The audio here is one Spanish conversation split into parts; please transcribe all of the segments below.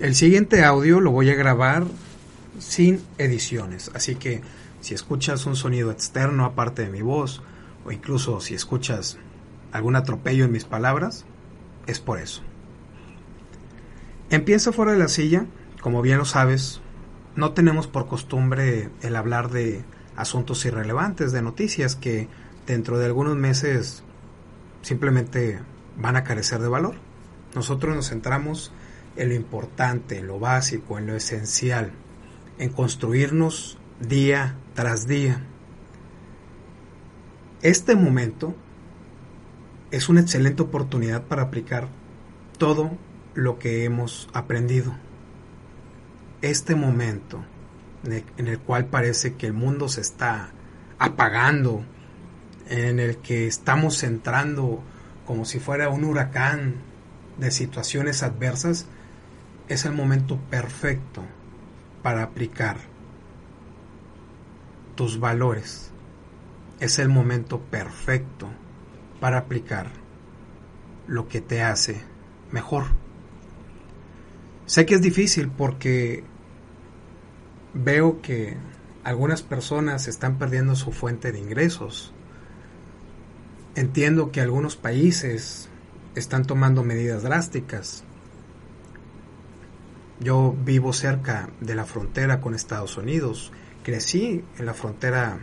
El siguiente audio lo voy a grabar sin ediciones, así que si escuchas un sonido externo aparte de mi voz, o incluso si escuchas algún atropello en mis palabras, es por eso. Empieza fuera de la silla, como bien lo sabes, no tenemos por costumbre el hablar de asuntos irrelevantes, de noticias que dentro de algunos meses simplemente van a carecer de valor. Nosotros nos centramos en lo importante, en lo básico, en lo esencial, en construirnos día tras día. Este momento es una excelente oportunidad para aplicar todo lo que hemos aprendido. Este momento en el cual parece que el mundo se está apagando, en el que estamos entrando como si fuera un huracán de situaciones adversas, es el momento perfecto para aplicar tus valores. Es el momento perfecto para aplicar lo que te hace mejor. Sé que es difícil porque veo que algunas personas están perdiendo su fuente de ingresos. Entiendo que algunos países están tomando medidas drásticas. Yo vivo cerca de la frontera con Estados Unidos. Crecí en la frontera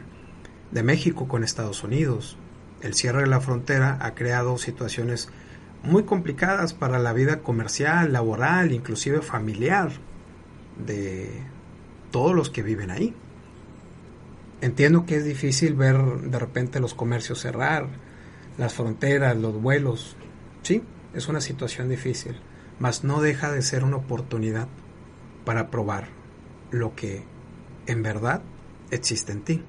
de México con Estados Unidos. El cierre de la frontera ha creado situaciones muy complicadas para la vida comercial, laboral, inclusive familiar de todos los que viven ahí. Entiendo que es difícil ver de repente los comercios cerrar, las fronteras, los vuelos. Sí, es una situación difícil, mas no deja de ser una oportunidad para probar lo que en verdad existe en ti.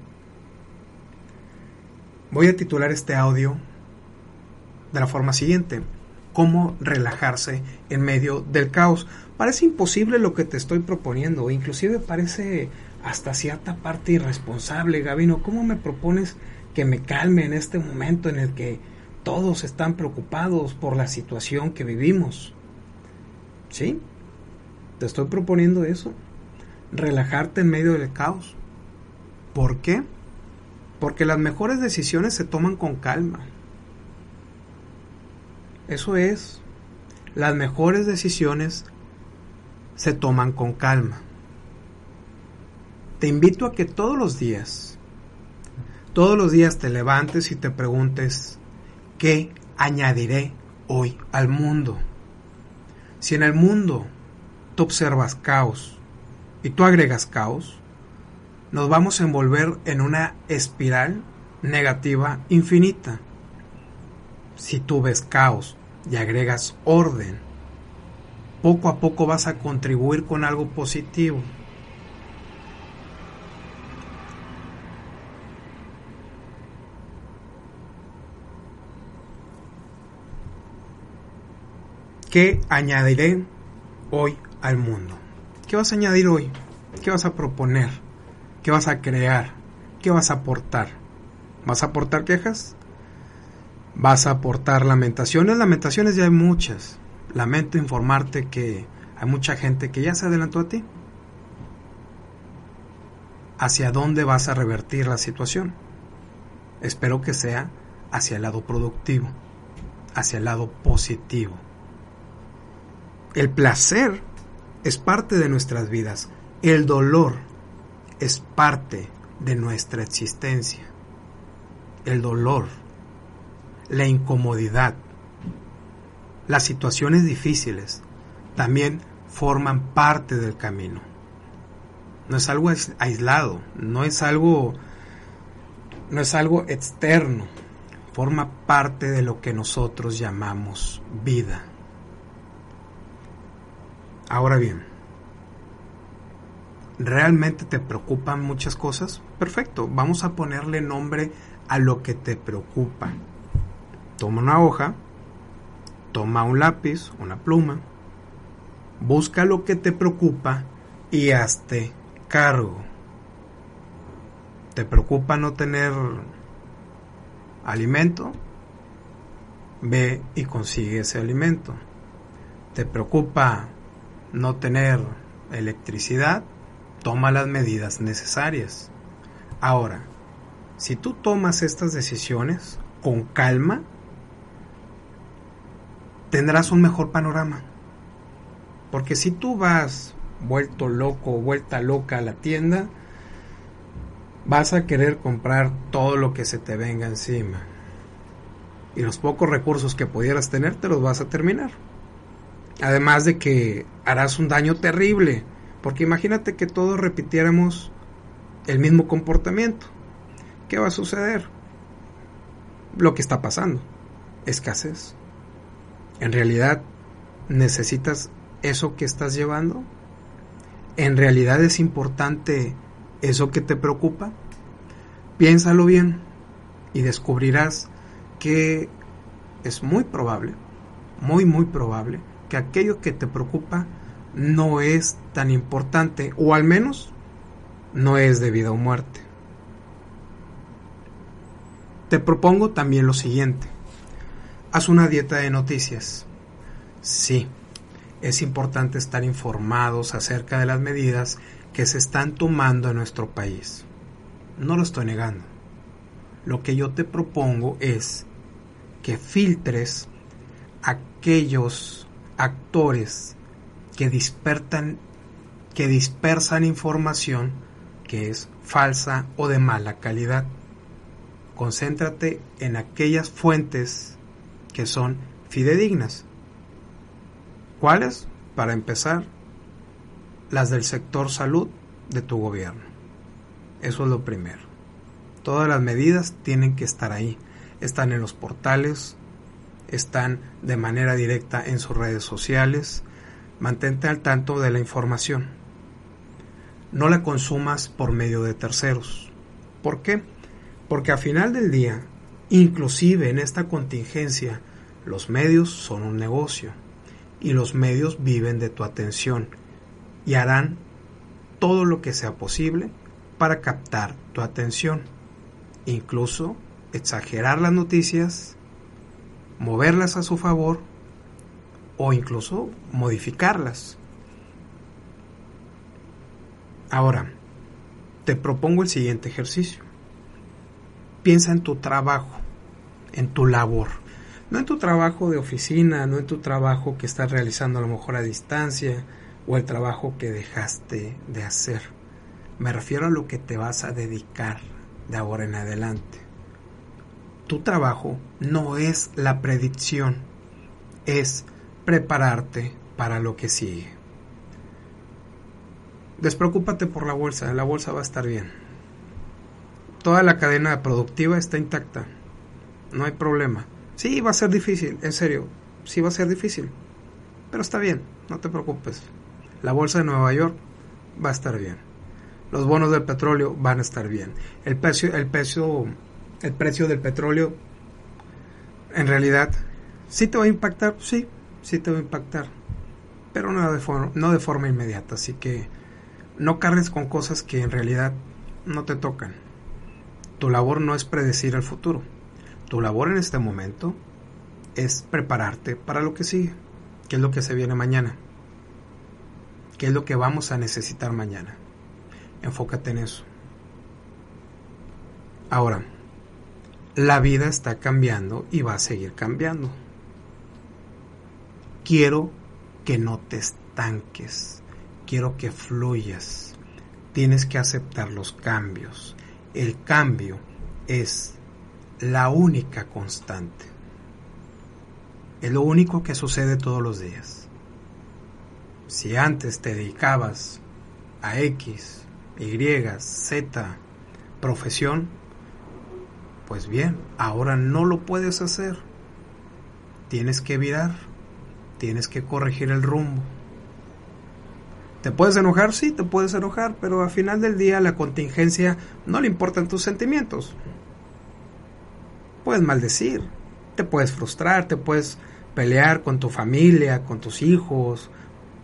Voy a titular este audio de la forma siguiente. Cómo relajarse en medio del caos. Parece imposible lo que te estoy proponiendo, inclusive parece hasta cierta parte irresponsable, Gabino. ¿Cómo me propones que me calme en este momento en el que todos están preocupados por la situación que vivimos? ¿Sí? Te estoy proponiendo eso. Relajarte en medio del caos. ¿Por qué? Porque las mejores decisiones se toman con calma. Eso es. Las mejores decisiones se toman con calma. Te invito a que todos los días, todos los días te levantes y te preguntes, ¿qué añadiré hoy al mundo? Si en el mundo tú observas caos y tú agregas caos, nos vamos a envolver en una espiral negativa infinita. Si tú ves caos y agregas orden, poco a poco vas a contribuir con algo positivo. ¿Qué añadiré hoy al mundo? ¿Qué vas a añadir hoy? ¿Qué vas a proponer? ¿Qué vas a crear? ¿Qué vas a aportar? ¿Vas a aportar quejas? ¿Vas a aportar lamentaciones? Lamentaciones ya hay muchas. Lamento informarte que hay mucha gente que ya se adelantó a ti. ¿Hacia dónde vas a revertir la situación? Espero que sea hacia el lado productivo, hacia el lado positivo. El placer es parte de nuestras vidas. El dolor es parte de nuestra existencia. El dolor, la incomodidad, las situaciones difíciles también forman parte del camino. No es algo aislado, no es algo no es algo externo, forma parte de lo que nosotros llamamos vida. Ahora bien, ¿realmente te preocupan muchas cosas? Perfecto, vamos a ponerle nombre a lo que te preocupa. Toma una hoja, toma un lápiz, una pluma, busca lo que te preocupa y hazte cargo. ¿Te preocupa no tener alimento? Ve y consigue ese alimento. ¿Te preocupa no tener electricidad, toma las medidas necesarias. Ahora, si tú tomas estas decisiones con calma, tendrás un mejor panorama. Porque si tú vas vuelto loco, vuelta loca a la tienda, vas a querer comprar todo lo que se te venga encima. Y los pocos recursos que pudieras tener te los vas a terminar. Además de que harás un daño terrible, porque imagínate que todos repitiéramos el mismo comportamiento. ¿Qué va a suceder? Lo que está pasando, escasez. En realidad, ¿necesitas eso que estás llevando? ¿En realidad es importante eso que te preocupa? Piénsalo bien y descubrirás que es muy probable, muy muy probable, que aquello que te preocupa no es tan importante o al menos no es de vida o muerte. Te propongo también lo siguiente. Haz una dieta de noticias. Sí, es importante estar informados acerca de las medidas que se están tomando en nuestro país. No lo estoy negando. Lo que yo te propongo es que filtres aquellos actores que que dispersan información que es falsa o de mala calidad. Concéntrate en aquellas fuentes que son fidedignas. ¿Cuáles? Para empezar, las del sector salud de tu gobierno. Eso es lo primero. Todas las medidas tienen que estar ahí. Están en los portales, están de manera directa en sus redes sociales. Mantente al tanto de la información. No la consumas por medio de terceros. ¿Por qué? Porque a final del día, inclusive en esta contingencia, los medios son un negocio y los medios viven de tu atención y harán todo lo que sea posible para captar tu atención, incluso exagerar las noticias moverlas a su favor o incluso modificarlas. Ahora, te propongo el siguiente ejercicio. Piensa en tu trabajo, en tu labor. No en tu trabajo de oficina, no en tu trabajo que estás realizando a lo mejor a distancia o el trabajo que dejaste de hacer. Me refiero a lo que te vas a dedicar de ahora en adelante tu trabajo no es la predicción, es prepararte para lo que sigue. Despreocúpate por la bolsa, la bolsa va a estar bien. Toda la cadena productiva está intacta, no hay problema. Sí, va a ser difícil, en serio, sí va a ser difícil, pero está bien, no te preocupes. La bolsa de Nueva York va a estar bien. Los bonos del petróleo van a estar bien. El precio, el precio el precio del petróleo, en realidad, sí te va a impactar, sí, sí te va a impactar, pero no de, forma, no de forma inmediata, así que no cargues con cosas que en realidad no te tocan. Tu labor no es predecir el futuro, tu labor en este momento es prepararte para lo que sigue, qué es lo que se viene mañana, qué es lo que vamos a necesitar mañana. Enfócate en eso. Ahora, la vida está cambiando y va a seguir cambiando. Quiero que no te estanques, quiero que fluyas. Tienes que aceptar los cambios. El cambio es la única constante. Es lo único que sucede todos los días. Si antes te dedicabas a X, Y, Z, profesión, pues bien, ahora no lo puedes hacer. Tienes que virar, tienes que corregir el rumbo. ¿Te puedes enojar? Sí, te puedes enojar, pero al final del día la contingencia no le importan tus sentimientos. Puedes maldecir, te puedes frustrar, te puedes pelear con tu familia, con tus hijos,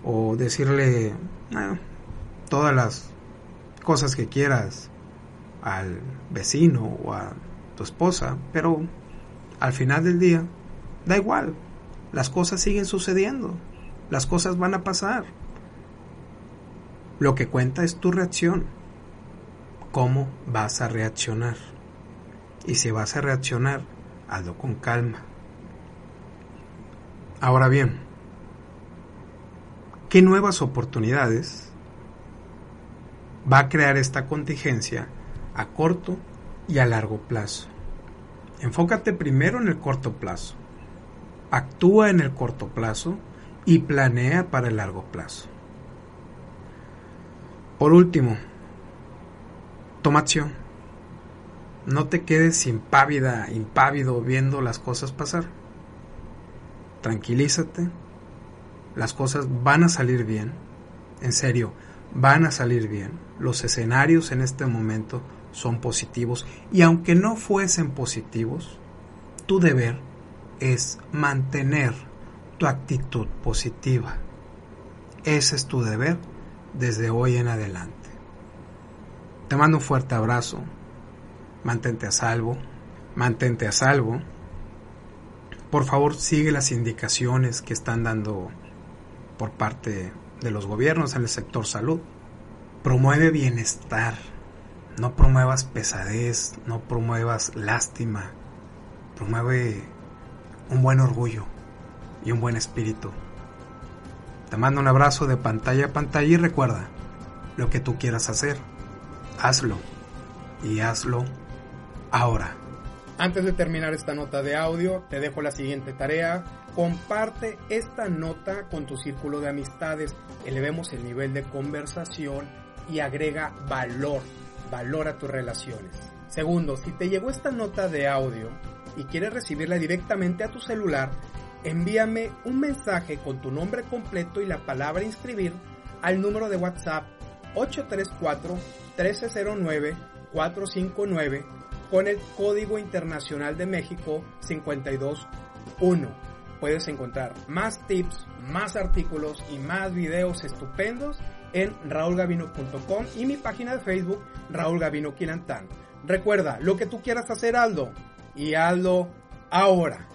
o decirle ah, todas las cosas que quieras al vecino o a tu esposa, pero al final del día, da igual, las cosas siguen sucediendo, las cosas van a pasar. Lo que cuenta es tu reacción. ¿Cómo vas a reaccionar? Y si vas a reaccionar, hazlo con calma. Ahora bien, ¿qué nuevas oportunidades va a crear esta contingencia a corto y a largo plazo? Enfócate primero en el corto plazo. Actúa en el corto plazo y planea para el largo plazo. Por último, toma acción. No te quedes impávida, impávido viendo las cosas pasar. Tranquilízate. Las cosas van a salir bien. En serio, van a salir bien. Los escenarios en este momento son positivos y aunque no fuesen positivos, tu deber es mantener tu actitud positiva. Ese es tu deber desde hoy en adelante. Te mando un fuerte abrazo. Mantente a salvo. Mantente a salvo. Por favor, sigue las indicaciones que están dando por parte de los gobiernos en el sector salud. Promueve bienestar. No promuevas pesadez, no promuevas lástima. Promueve un buen orgullo y un buen espíritu. Te mando un abrazo de pantalla a pantalla y recuerda, lo que tú quieras hacer, hazlo y hazlo ahora. Antes de terminar esta nota de audio, te dejo la siguiente tarea. Comparte esta nota con tu círculo de amistades. Elevemos el nivel de conversación y agrega valor, valor a tus relaciones. Segundo, si te llegó esta nota de audio y quieres recibirla directamente a tu celular, envíame un mensaje con tu nombre completo y la palabra inscribir al número de WhatsApp 834-1309-459 con el Código Internacional de México 521. Puedes encontrar más tips, más artículos y más videos estupendos en raulgavino.com y mi página de Facebook Raúl Gavino Quilantán. Recuerda, lo que tú quieras hacer, Aldo, y hazlo ahora.